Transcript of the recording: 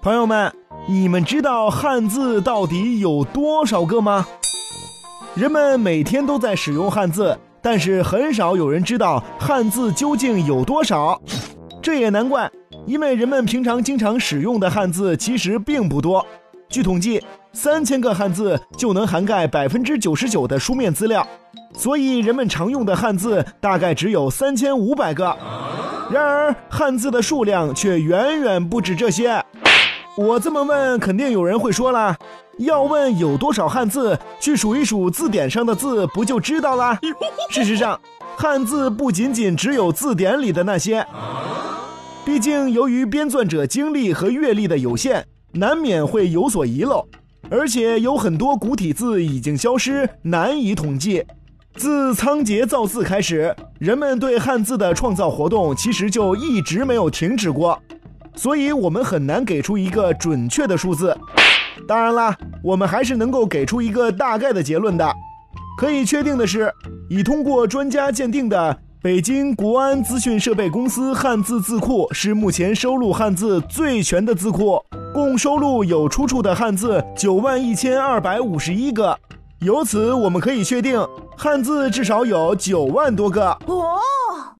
朋友们，你们知道汉字到底有多少个吗？人们每天都在使用汉字，但是很少有人知道汉字究竟有多少。这也难怪，因为人们平常经常使用的汉字其实并不多。据统计，三千个汉字就能涵盖百分之九十九的书面资料，所以人们常用的汉字大概只有三千五百个。然而，汉字的数量却远远不止这些。我这么问，肯定有人会说了，要问有多少汉字，去数一数字典上的字，不就知道啦？事实上，汉字不仅仅只有字典里的那些，毕竟由于编纂者精力和阅历的有限，难免会有所遗漏，而且有很多古体字已经消失，难以统计。自仓颉造字开始，人们对汉字的创造活动其实就一直没有停止过。所以，我们很难给出一个准确的数字。当然啦，我们还是能够给出一个大概的结论的。可以确定的是，已通过专家鉴定的北京国安资讯设备公司汉字字库是目前收录汉字最全的字库，共收录有出处的汉字九万一千二百五十一个。由此，我们可以确定，汉字至少有九万多个。哦。